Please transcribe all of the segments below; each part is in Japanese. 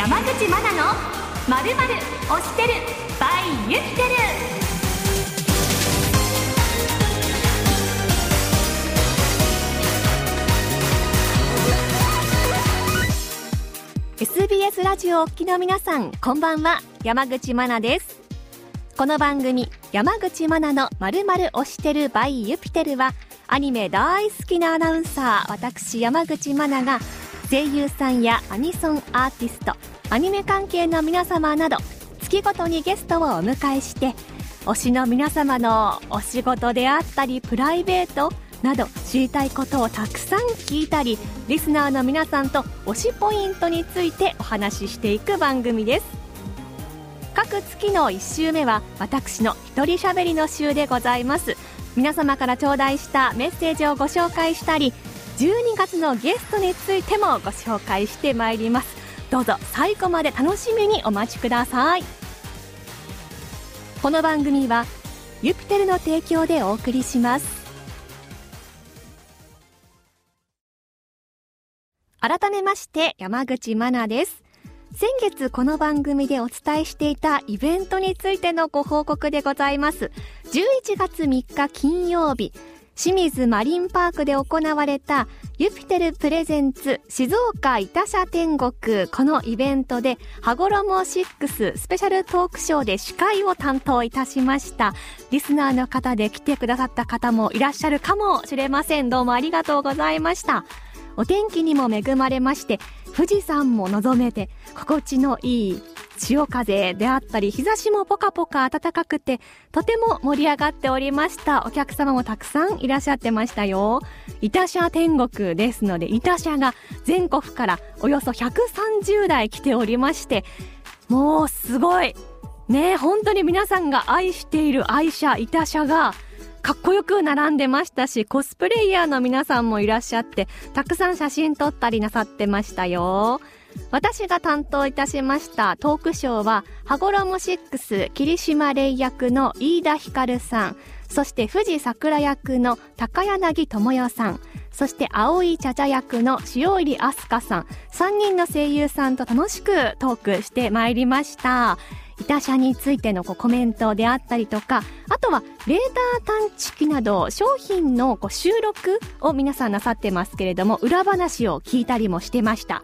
山口真奈のまるまる推してる。by ユッテル SBS ラジオお聞きの皆さんこんばんは。山口真奈です。この番組山口真奈のまるまる推してる by ユピテルはアニメ大好きなアナウンサー私山口真奈が声優さんやアニソンアーティストアニメ関係の皆様など月ごとにゲストをお迎えして推しの皆様のお仕事であったりプライベートなど知りたいことをたくさん聞いたりリスナーの皆さんと推しポイントについてお話ししていく番組です。各月の1週目は私の一人喋りの週でございます。皆様から頂戴したメッセージをご紹介したり12月のゲストについてもご紹介してまいります。どうぞ最後まで楽しみにお待ちください。この番組はユピテルの提供でお送りします。改めまして山口真奈です。先月この番組でお伝えしていたイベントについてのご報告でございます。11月3日金曜日清水マリンパークで行われたユピテルプレゼンツ静岡イタ社天国。このイベントで羽衣6スペシャルトークショーで司会を担当いたしました。リスナーの方で来てくださった方もいらっしゃるかもしれません。どうもありがとうございました。お天気にも恵まれまして富士山も望めて心地のいい潮風であったり日差しもポカポカ暖かくてとても盛り上がっておりました。お客様もたくさんいらっしゃってましたよ。イタ社天国ですのでイタ社が全国からおよそ130台来ておりましてもうすごい。ね本当に皆さんが愛している愛車イタ社がかっこよく並んでましたし、コスプレイヤーの皆さんもいらっしゃって、たくさん写真撮ったりなさってましたよ。私が担当いたしましたトークショーは、羽衣6霧島レイ役の飯田ひかるさん、そして富士桜役の高柳智代さん、そして青い茶々役の塩入飛鳥さん、3人の声優さんと楽しくトークしてまいりました。イタ車についてのこうコメントであったりとか、あとはレーダー探知機など商品のこう収録を皆さんなさってますけれども、裏話を聞いたりもしてました。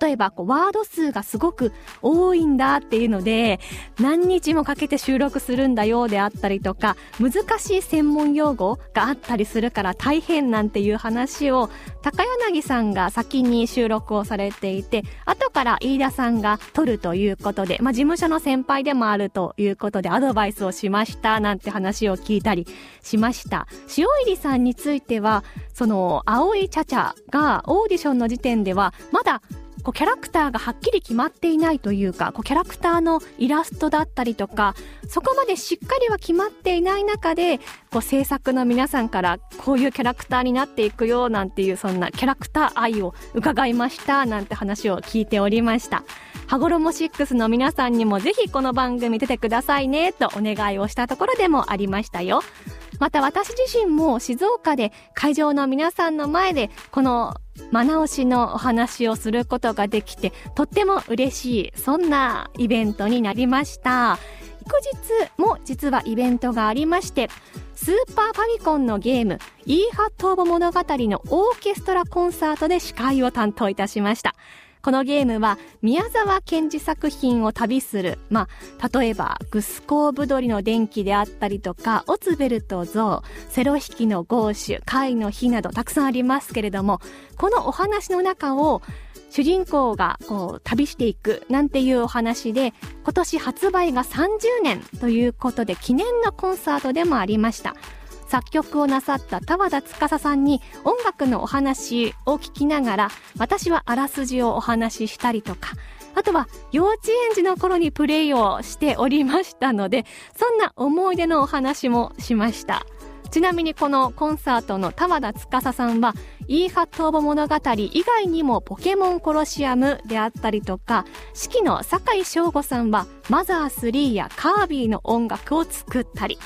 例えばこうワード数がすごく多いんだっていうので何日もかけて収録するんだよであったりとか難しい専門用語があったりするから大変なんていう話を高柳さんが先に収録をされていて後から飯田さんが撮るということで、まあ、事務所の先輩でもあるということでアドバイスをしましたなんて話を聞いたりしました。塩入さんについてはその青いチャチャがオーディションの時点ではまだこうキャラクターがはっきり決まっていないというかこうキャラクターのイラストだったりとかそこまでしっかりは決まっていない中でこう制作の皆さんからこういうキャラクターになっていくよなんていうそんなキャラクター愛を伺いましたなんて話を聞いておりました。羽衣6の皆さんにもぜひこの番組出てくださいねとお願いをしたところでもありましたよ。また私自身も静岡で会場の皆さんの前でこのマナオしのお話をすることができてとっても嬉しいそんなイベントになりました。翌日も実はイベントがありましてスーパーファミコンのゲーム e ハットーボ物語のオーケストラコンサートで司会を担当いたしました。このゲームは宮沢賢治作品を旅する、まあ、例えば、グスコーブドリの電気であったりとか、オツベルトゾウ、セロ引きのゴーシュ、貝の火などたくさんありますけれども、このお話の中を主人公がこう旅していくなんていうお話で、今年発売が30年ということで記念のコンサートでもありました。作曲をなさった田和田司さんに音楽のお話を聞きながら私はあらすじをお話ししたりとかあとは幼稚園児の頃にプレイをしておりましたのでそんな思い出のお話もしました。ちなみにこのコンサートの田和田司さんは、イーハットーボ物語以外にもポケモンコロシアムであったりとか、四季の酒井翔吾さんはマザー3やカービィの音楽を作ったり、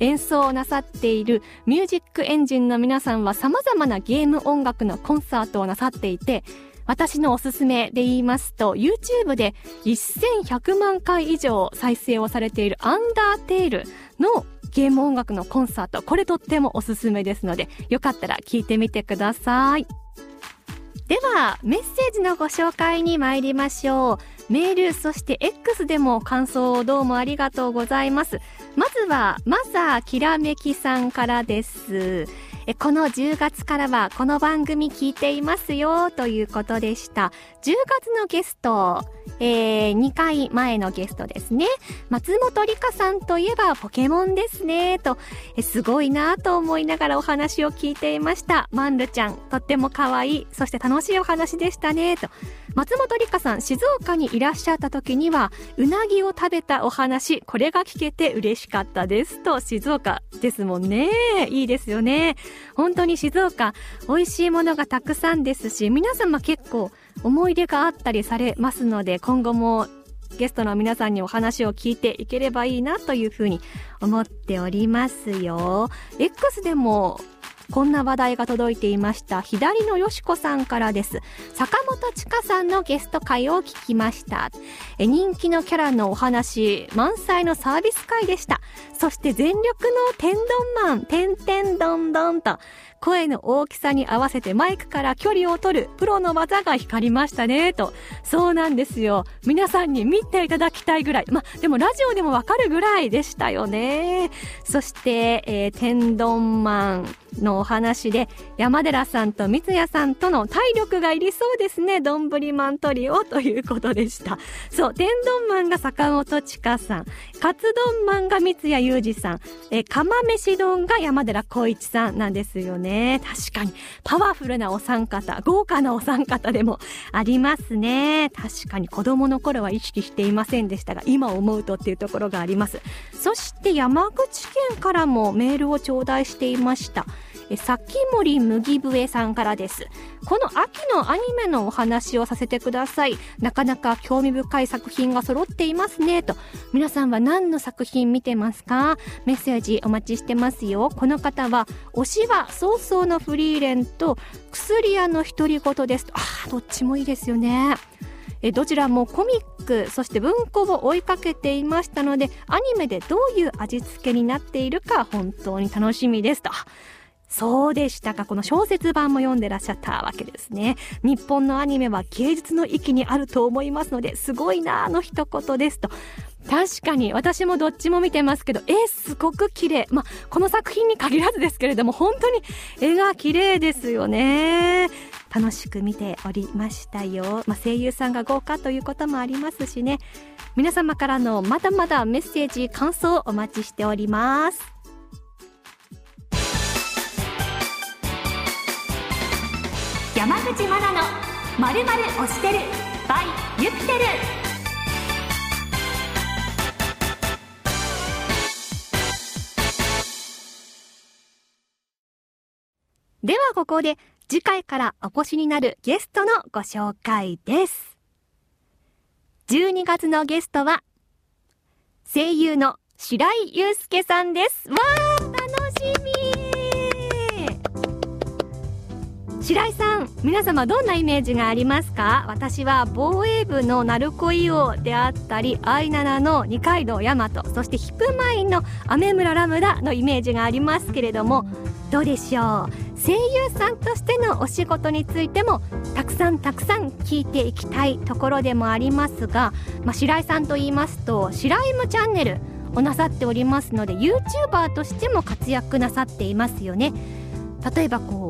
演奏をなさっているミュージックエンジンの皆さんは様々なゲーム音楽のコンサートをなさっていて、私のおすすめで言いますと、YouTube で1100万回以上再生をされているアンダーテイルのゲーム音楽のコンサート。これとってもおすすめですので、よかったら聞いてみてください。では、メッセージのご紹介に参りましょう。メール、そして X でも感想をどうもありがとうございます。まずは、マザーきらめきさんからです。えこの10月からはこの番組聞いていますよということでした。10月のゲスト、えー、2回前のゲストですね。松本里香さんといえばポケモンですね、と、えすごいなと思いながらお話を聞いていました。マンルちゃん、とっても可愛い、そして楽しいお話でしたね、と。松本里香さん、静岡にいらっしゃった時には、うなぎを食べたお話、これが聞けて嬉しかったです、と、静岡ですもんね。いいですよね。本当に静岡、美味しいものがたくさんですし、皆様結構思い出があったりされますので、今後もゲストの皆さんにお話を聞いていければいいなというふうに思っておりますよ。X でもこんな話題が届いていました。左のよしこさんからです。坂本千佳さんのゲスト会を聞きました。人気のキャラのお話、満載のサービス会でした。そして全力の天丼マン、てんてんどんどんと、声の大きさに合わせてマイクから距離を取るプロの技が光りましたね、と。そうなんですよ。皆さんに見ていただきたいぐらい。ま、でもラジオでもわかるぐらいでしたよね。そして、えー、天丼マンのお話で、山寺さんと三谷さんとの体力がいりそうですね。丼マントリオということでした。そう、天丼マンが坂本千佳さん、カツ丼マンが三谷裕二さん、え釜飯丼が山寺宏一さんなんですよね。ね。確かに、パワフルなお三方、豪華なお三方でもありますね。確かに子供の頃は意識していませんでしたが、今思うとっていうところがあります。そして山口県からもメールを頂戴していました。先森麦笛さんからです。この秋のアニメのお話をさせてください。なかなか興味深い作品が揃っていますね。と。皆さんは何の作品見てますか？メッセージお待ちしてますよ。この方は、推しは早々のフリーレンと薬屋の独り言です。ああ、どっちもいいですよね。えどちらもコミックそして文庫を追いかけていましたのでアニメでどういう味付けになっているか本当に楽しみですとそうでしたか。この小説版も読んでらっしゃったわけですね。日本のアニメは芸術の域にあると思いますので、すごいなあの一言ですと。確かに私もどっちも見てますけど、えすごく綺麗。まあ、この作品に限らずですけれども、本当に絵が綺麗ですよね。楽しく見ておりましたよ。まあ、声優さんが豪華ということもありますしね。皆様からのまだまだメッセージ、感想をお待ちしております。山口真奈のまるまる推してる by ユピテルではここで次回からお越しになるゲストのご紹介です。12月のゲストは声優の白井祐介さんです。わー楽しみ白井さん皆様どんなイメージがありますか？私は防衛部の鳴子伊王であったりアイナナの二階堂大和そしてヒップマインの雨村ラムダのイメージがありますけれどもどうでしょう？声優さんとしてのお仕事についてもたくさんたくさん聞いていきたいところでもありますが、まあ、白井さんと言いますと白井ムチャンネルをなさっておりますので YouTuber としても活躍なさっていますよね。例えばこう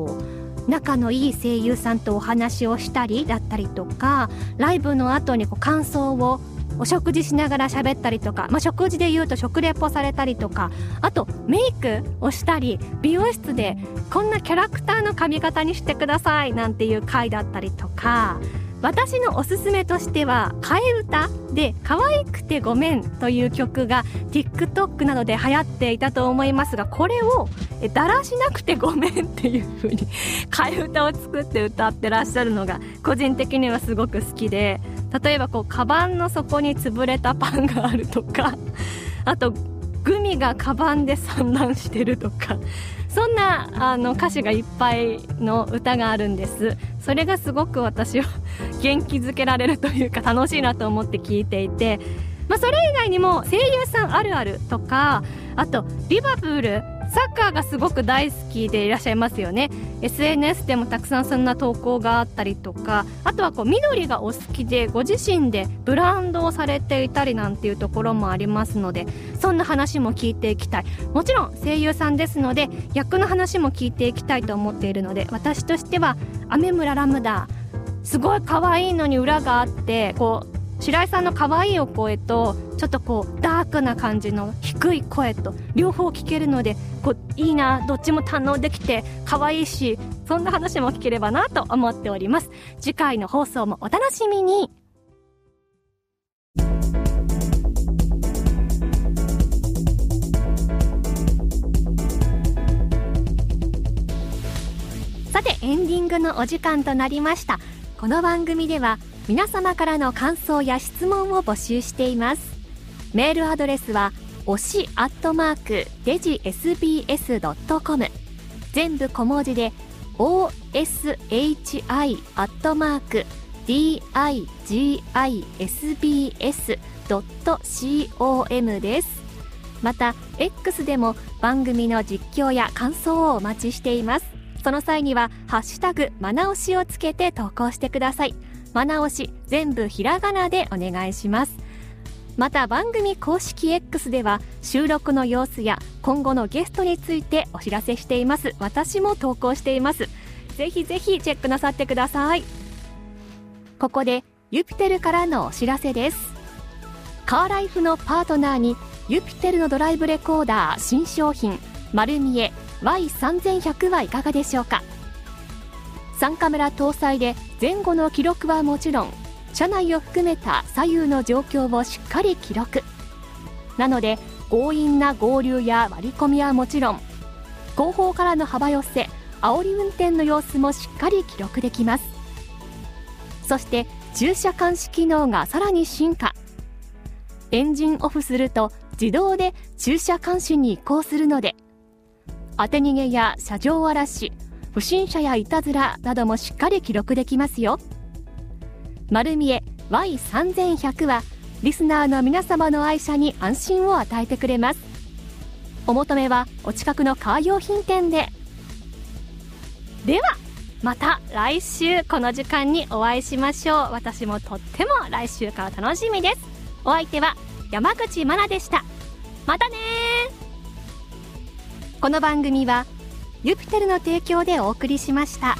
仲のいい声優さんとお話をしたりだったりとかライブの後にこう感想をお食事しながら喋ったりとか、まあ、食事で言うと食レポされたりとかあとメイクをしたり美容室でこんなキャラクターの髪型にしてくださいなんていう回だったりとか私のおすすめとしては替え歌で「可愛くてごめん」という曲が TikTok などで流行っていたと思いますがこれを「だらしなくてごめん」っていう風に替え歌を作って歌ってらっしゃるのが個人的にはすごく好きで例えばこうカバンの底に潰れたパンがあるとかあとグミがカバンで散乱してるとかそんなあの歌詞がいっぱいの歌があるんです。それがすごく私を元気づけられるというか楽しいなと思って聞いていてまあ、それ以外にも声優さんあるあるとかあとリバプールサッカーがすごく大好きでいらっしゃいますよね。SNS でもたくさんそんな投稿があったりとかあとはこう緑がお好きでご自身でブランドをされていたりなんていうところもありますのでそんな話も聞いていきたい。もちろん声優さんですので役の話も聞いていきたいと思っているので私としては雨村ラムダすごい可愛いのに裏があってこう白井さんの可愛いお声とちょっとこうダークな感じの低い声と両方聞けるのでこういいなどっちも堪能できて可愛いしそんな話も聞ければなと思っております。次回の放送もお楽しみに。さてエンディングのお時間となりました。この番組では皆様からの感想や質問を募集しています。メールアドレスは推しアットマークデジ SBS.com 全部小文字で oshi アットマーク digisbs.com です。また X でも番組の実況や感想をお待ちしています。その際には「ハッシュタグマナオシ」をつけて投稿してください。マナオシ全部ひらがなでお願いします。また番組公式 X では収録の様子や今後のゲストについてお知らせしています。私も投稿しています。ぜひぜひチェックなさってください。ここでユピテルからのお知らせです。カーライフのパートナーにユピテルのドライブレコーダー新商品丸見え Y3100 はいかがでしょうか？3カメラ搭載で前後の記録はもちろん車内を含めた左右の状況をしっかり記録。なので強引な合流や割り込みはもちろん後方からの幅寄せ煽り運転の様子もしっかり記録できます。そして駐車監視機能がさらに進化。エンジンオフすると自動で駐車監視に移行するので当て逃げや車上荒らし不審者やいたずらなどもしっかり記録できますよ。丸見え Y3100 はリスナーの皆様の愛車に安心を与えてくれます。お求めはお近くのカー用品店で。ではまた来週この時間にお会いしましょう。私もとっても来週から楽しみです。お相手は山口真奈でした。またねこの番組はユピテルの提供でお送りしました。